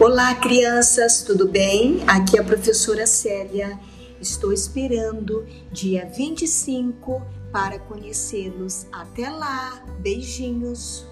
Olá, crianças, tudo bem? Aqui é a professora Célia. Estou esperando dia 25 para conhecê-los. Até lá, beijinhos.